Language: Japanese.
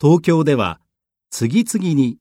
東京では次々に